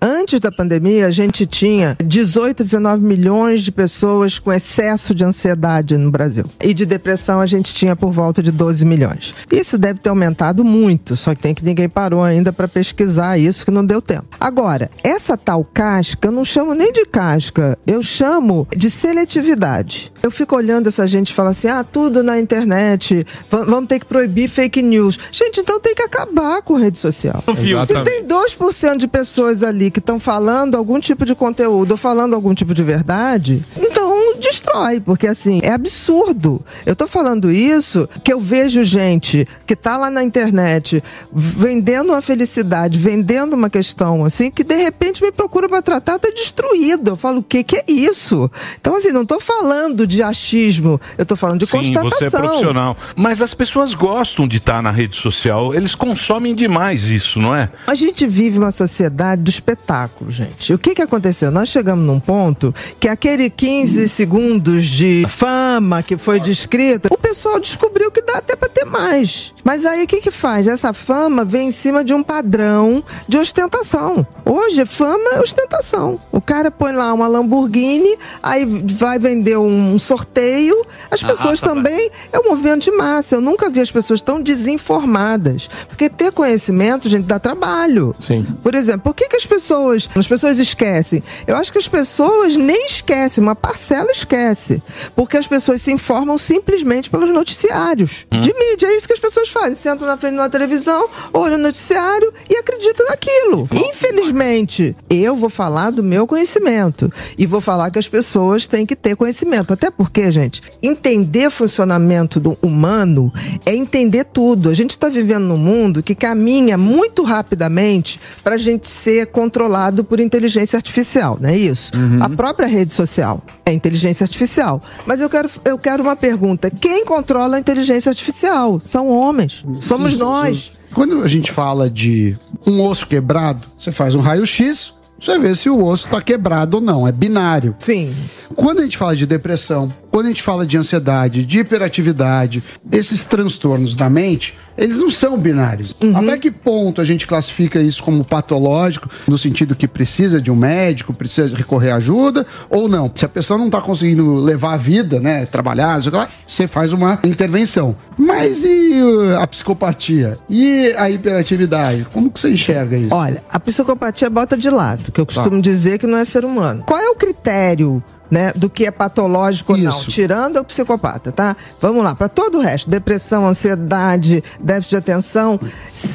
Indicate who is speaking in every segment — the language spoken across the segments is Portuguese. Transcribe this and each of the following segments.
Speaker 1: Antes da pandemia, a gente tinha 18, 19 milhões de pessoas com excesso de ansiedade no Brasil. E de depressão a gente tinha por volta de 12 milhões. Isso deve ter aumentado muito, só que tem que ninguém parou ainda para pesquisar isso, que não deu tempo. Agora, essa tal casca, eu não chamo nem de casca, eu chamo de seletividade. Eu fico olhando essa gente e falo assim: ah, tudo na internet, vamos ter que proibir fake news. Gente, então tem que acabar com rede social. Se tem 2% de pessoas ali que estão falando algum tipo de conteúdo ou falando algum tipo de verdade, então destrói, porque assim, é absurdo. Eu tô falando isso que eu vejo gente que tá lá na internet vendendo uma felicidade, vendendo uma questão assim, que de repente me procura para tratar, tá destruído. Eu falo, o que que é isso? Então assim, não tô falando de achismo, eu tô falando de
Speaker 2: Sim,
Speaker 1: constatação.
Speaker 2: você é profissional. Mas as pessoas gostam de estar na rede social, eles consomem demais isso, não é?
Speaker 1: A gente vive uma sociedade do espetáculo, gente. O que que aconteceu? Nós chegamos num ponto que aquele 15 segundos de fama que foi descrita, o pessoal descobriu que dá até para ter mais. Mas aí o que que faz? Essa fama vem em cima de um padrão de ostentação. Hoje, fama é ostentação. O cara põe lá uma Lamborghini, aí vai vender um sorteio. As
Speaker 2: Ah,
Speaker 1: pessoas
Speaker 2: tá
Speaker 1: também é um movimento de massa. Eu nunca vi as pessoas tão desinformadas. Porque ter conhecimento, gente, dá trabalho.
Speaker 3: Sim.
Speaker 1: Por exemplo, por que, que as pessoas, as pessoas esquecem? Eu acho que as pessoas nem esquecem, uma parcela esquece. Porque as pessoas se informam simplesmente pelos noticiários de mídia. É isso que as pessoas fazem. Sentam na frente de uma televisão, olham o noticiário e acreditam naquilo. Infelizmente, eu vou falar do meu conhecimento. E vou falar que as pessoas têm que ter conhecimento. Até porque, gente, entender funcionamento do humano é entender tudo. A gente está vivendo num mundo que caminha muito rapidamente para a gente ser controlado por inteligência artificial, não é isso? A própria rede social é inteligência artificial. Mas eu quero, eu quero uma pergunta: quem controla a inteligência artificial? São homens. Somos
Speaker 4: Sim,
Speaker 1: nós.
Speaker 4: sim. Quando a gente fala de um osso quebrado, você faz um raio-x, você vê se o osso está quebrado ou não. É binário.
Speaker 1: Sim.
Speaker 4: Quando a gente fala de depressão, quando a gente fala de ansiedade, de hiperatividade, esses transtornos da mente, eles não são binários. Até que ponto a gente classifica isso como patológico, no sentido que precisa de um médico, precisa recorrer à ajuda, ou não? Se a pessoa não está conseguindo levar a vida, né, trabalhar, você faz uma intervenção. Mas e uh, a psicopatia? E a hiperatividade? Como que você enxerga isso?
Speaker 1: Olha, a psicopatia bota de lado, que eu costumo dizer que não é ser humano. Qual é o critério né, do que é patológico ou não, tirando o psicopata, tá? Vamos lá, para todo o resto, depressão, ansiedade, déficit de atenção,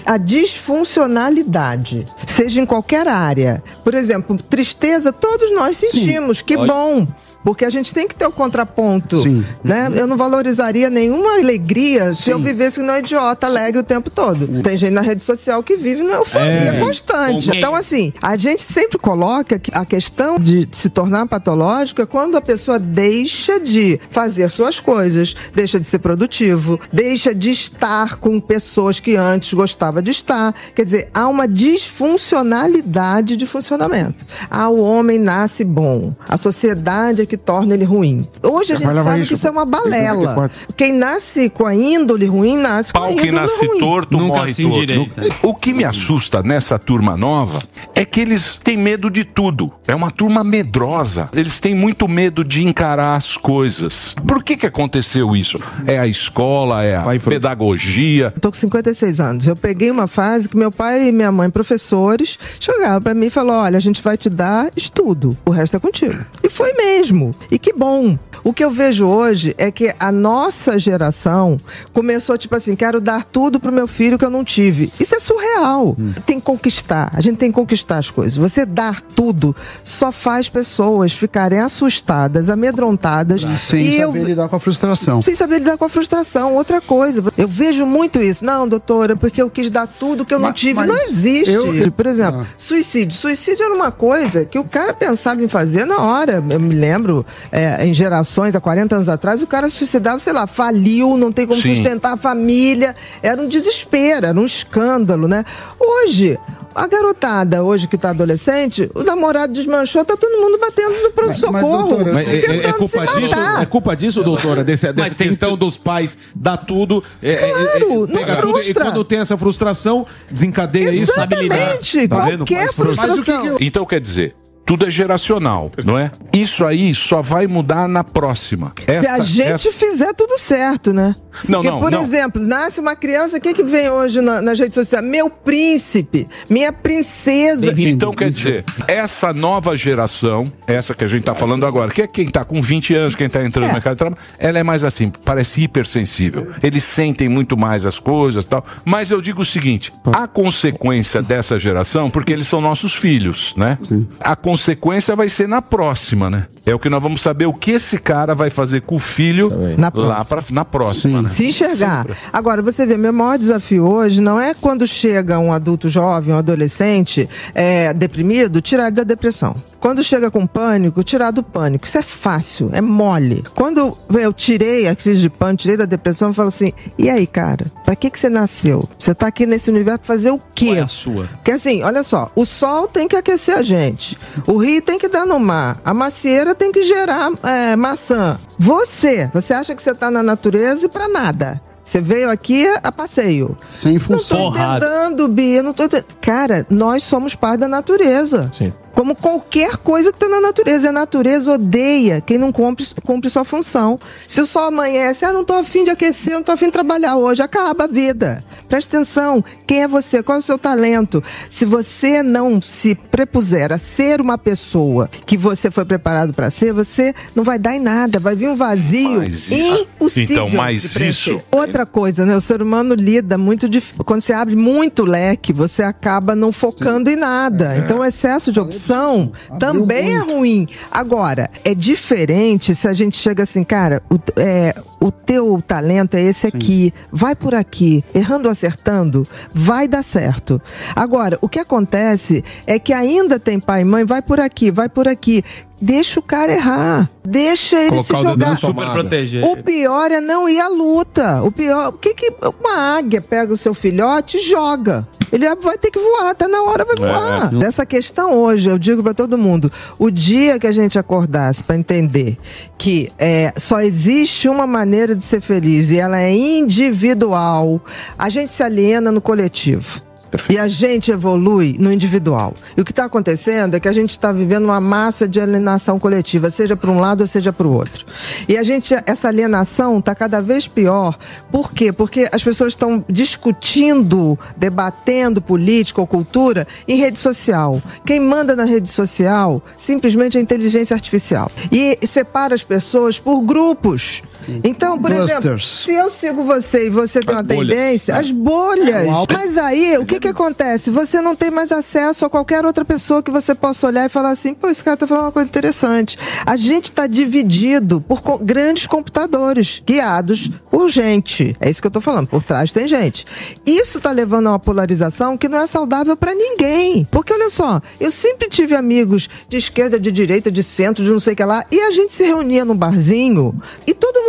Speaker 1: a disfuncionalidade, seja em qualquer área. Por exemplo, tristeza, todos nós sentimos, que bom. Porque a gente tem que ter o contraponto,
Speaker 4: Sim.
Speaker 1: né? Eu não valorizaria nenhuma alegria se eu vivesse não idiota alegre o tempo todo. Tem gente na rede social que vive numa euforia
Speaker 3: É.
Speaker 1: constante. Então, assim, a gente sempre coloca a questão de se tornar patológico é quando a pessoa deixa de fazer suas coisas, deixa de ser produtivo, deixa de estar com pessoas que antes gostava de estar. Quer dizer, há uma disfuncionalidade de funcionamento. Ah, o homem nasce bom. A sociedade é que torna ele ruim. Hoje a
Speaker 3: Já
Speaker 1: gente sabe
Speaker 3: isso
Speaker 1: que isso é uma balela.
Speaker 3: 84.
Speaker 1: Quem nasce com a índole ruim, nasce com a
Speaker 2: Pau
Speaker 1: índole
Speaker 2: que nasce
Speaker 1: ruim.
Speaker 2: torto,
Speaker 5: Nunca
Speaker 2: morre
Speaker 5: se
Speaker 2: torto. O que me assusta nessa turma nova é que eles têm medo de tudo. É uma turma medrosa. Eles têm muito medo de encarar as coisas. Por que que aconteceu isso? É a escola, é a pedagogia.
Speaker 1: Eu tô com 56 anos. Eu peguei uma fase que meu pai e minha mãe, professores, chegaram pra mim e falaram: olha, a gente vai te dar estudo, o resto é contigo. E foi mesmo. E que bom. O que eu vejo hoje é que a nossa geração começou, tipo assim, quero dar tudo pro meu filho que eu não tive. Isso é surreal. Tem que conquistar. A gente tem que conquistar as coisas. Você dar tudo só faz pessoas ficarem assustadas, amedrontadas.
Speaker 4: Sem
Speaker 1: e eu,
Speaker 4: saber lidar com a frustração.
Speaker 1: sem saber lidar com a frustração. Outra coisa, eu vejo muito isso. Não, doutora, porque eu quis dar tudo que eu não
Speaker 4: Mas-
Speaker 1: tive.
Speaker 4: mas
Speaker 1: não existe.
Speaker 4: eu-
Speaker 1: Por exemplo,
Speaker 4: Ah.
Speaker 1: suicídio. Suicídio era uma coisa que o cara pensava em fazer na hora. Eu me lembro, lembro, é, em gerações, há 40 anos atrás, o cara suicidava, sei lá, faliu, não tem como
Speaker 2: Sim.
Speaker 1: sustentar a família. Era um desespero, era um escândalo, né? Hoje, a garotada, hoje que tá adolescente, o namorado desmanchou, tá todo mundo batendo no pronto-socorro.
Speaker 3: é, é- é culpa disso, é culpa disso, doutora, desse, dessa questão
Speaker 2: que-
Speaker 3: dos pais dar tudo. É, é- é-
Speaker 1: Claro, não
Speaker 3: pega tudo, e
Speaker 1: frustra.
Speaker 3: quando tem essa frustração, desencadeia isso, sabe lidar.
Speaker 1: Exatamente,
Speaker 3: Tá
Speaker 1: qualquer
Speaker 3: Mas frustra.
Speaker 1: frustração.
Speaker 2: Então quer dizer, tudo é geracional, não é? Isso aí só vai mudar na próxima.
Speaker 1: Se a
Speaker 2: Essa-
Speaker 1: gente
Speaker 2: essa-
Speaker 1: fizer tudo certo, né?
Speaker 2: Não,
Speaker 1: Porque,
Speaker 2: não,
Speaker 1: por
Speaker 2: não.
Speaker 1: exemplo, nasce uma criança, o que, que vem hoje na- nas redes sociais? Meu príncipe, minha princesa.
Speaker 2: Então quer dizer, essa nova geração, essa que a gente tá falando agora, que é quem tá com 20 anos, quem tá entrando
Speaker 1: É.
Speaker 2: no mercado de trabalho, ela é mais assim, parece hipersensível. Eles sentem muito mais as coisas tal. Mas eu digo o seguinte: a consequência dessa geração, porque eles são nossos filhos, né? A consequência vai ser na próxima, né? É o que nós vamos saber o que esse cara vai fazer com o filho
Speaker 1: Na
Speaker 2: lá pra, na próxima, né?
Speaker 1: Se enxergar. Agora, você vê, meu maior desafio hoje não é quando chega um adulto jovem, um adolescente é, deprimido, tirar ele da depressão. Quando chega com pânico, tirar do pânico. Isso é fácil, é mole. Quando eu tirei a crise de pânico, tirei da depressão, eu falo assim: e aí, cara, pra que, que você nasceu? Você tá aqui nesse universo pra fazer o quê?
Speaker 3: Qual é a sua?
Speaker 1: Porque assim, olha só, o sol tem que aquecer a gente, o rio tem que dar no mar, a macieira tem que gerar é, maçã. Você, você acha que você tá na natureza e pra nada. Você veio aqui a passeio.
Speaker 4: Sem
Speaker 1: Não tô
Speaker 4: função.
Speaker 1: Entendendo, Bia, não tô entendendo. Cara, nós somos parte da natureza.
Speaker 3: Sim.
Speaker 1: Como qualquer coisa que está na natureza. A natureza odeia quem não cumpre, cumpre sua função. Se o sol amanhece, ah, não tô afim de aquecer, não tô afim de trabalhar hoje, acaba a vida. Presta atenção, quem é você? Qual é o seu talento? Se você não se prepuser a ser uma pessoa que você foi preparado para ser, você não vai dar em nada, vai vir um vazio
Speaker 2: Mas
Speaker 1: impossível.
Speaker 2: Então, mas
Speaker 1: de preencher.
Speaker 2: isso-
Speaker 1: Outra coisa, né? O ser humano lida muito dif... quando você abre muito leque, você acaba não focando em nada. Então, o excesso de opção também é ruim. Agora, é diferente se a gente chega assim, cara, o, é, o teu talento é esse aqui, vai por aqui, errando ou acertando, vai dar certo. Agora, o que acontece é que ainda tem pai e mãe, vai por aqui, vai por aqui. Deixa o cara errar. Deixa ele
Speaker 3: Colocar o
Speaker 1: se jogar.
Speaker 3: tomada.
Speaker 5: Super proteger.
Speaker 1: O pior é não ir à luta. O pior, o que que uma águia pega o seu filhote e joga? Ele vai ter que voar, tá na hora vai voar. Dessa questão hoje, eu digo pra todo mundo, o dia que a gente acordasse pra entender que é, só existe uma maneira de ser feliz e ela é individual, a gente se aliena no coletivo. E a gente evolui no individual. E o que está acontecendo é que a gente está vivendo uma massa de alienação coletiva, seja para um lado ou seja para o outro. E a gente, essa alienação está cada vez pior. Por quê? Porque as pessoas estão discutindo, debatendo política ou cultura em rede social. Quem manda na rede social simplesmente é a inteligência artificial. E separa as pessoas por grupos. Então, por exemplo, se eu sigo você e você tem
Speaker 3: As
Speaker 1: uma
Speaker 3: bolhas.
Speaker 1: tendência, as bolhas.
Speaker 4: É,
Speaker 1: Mas aí, o que que acontece? Você não tem mais acesso a qualquer outra pessoa que você possa olhar e falar assim, pô, esse cara tá falando uma coisa interessante. A gente tá dividido por co- grandes computadores, guiados por gente. É isso que eu tô falando, por trás tem gente. Isso tá levando a uma polarização que não é saudável pra ninguém. Porque olha só, eu sempre tive amigos de esquerda, de direita, de centro, de não sei o que lá, e a gente se reunia num barzinho e todo mundo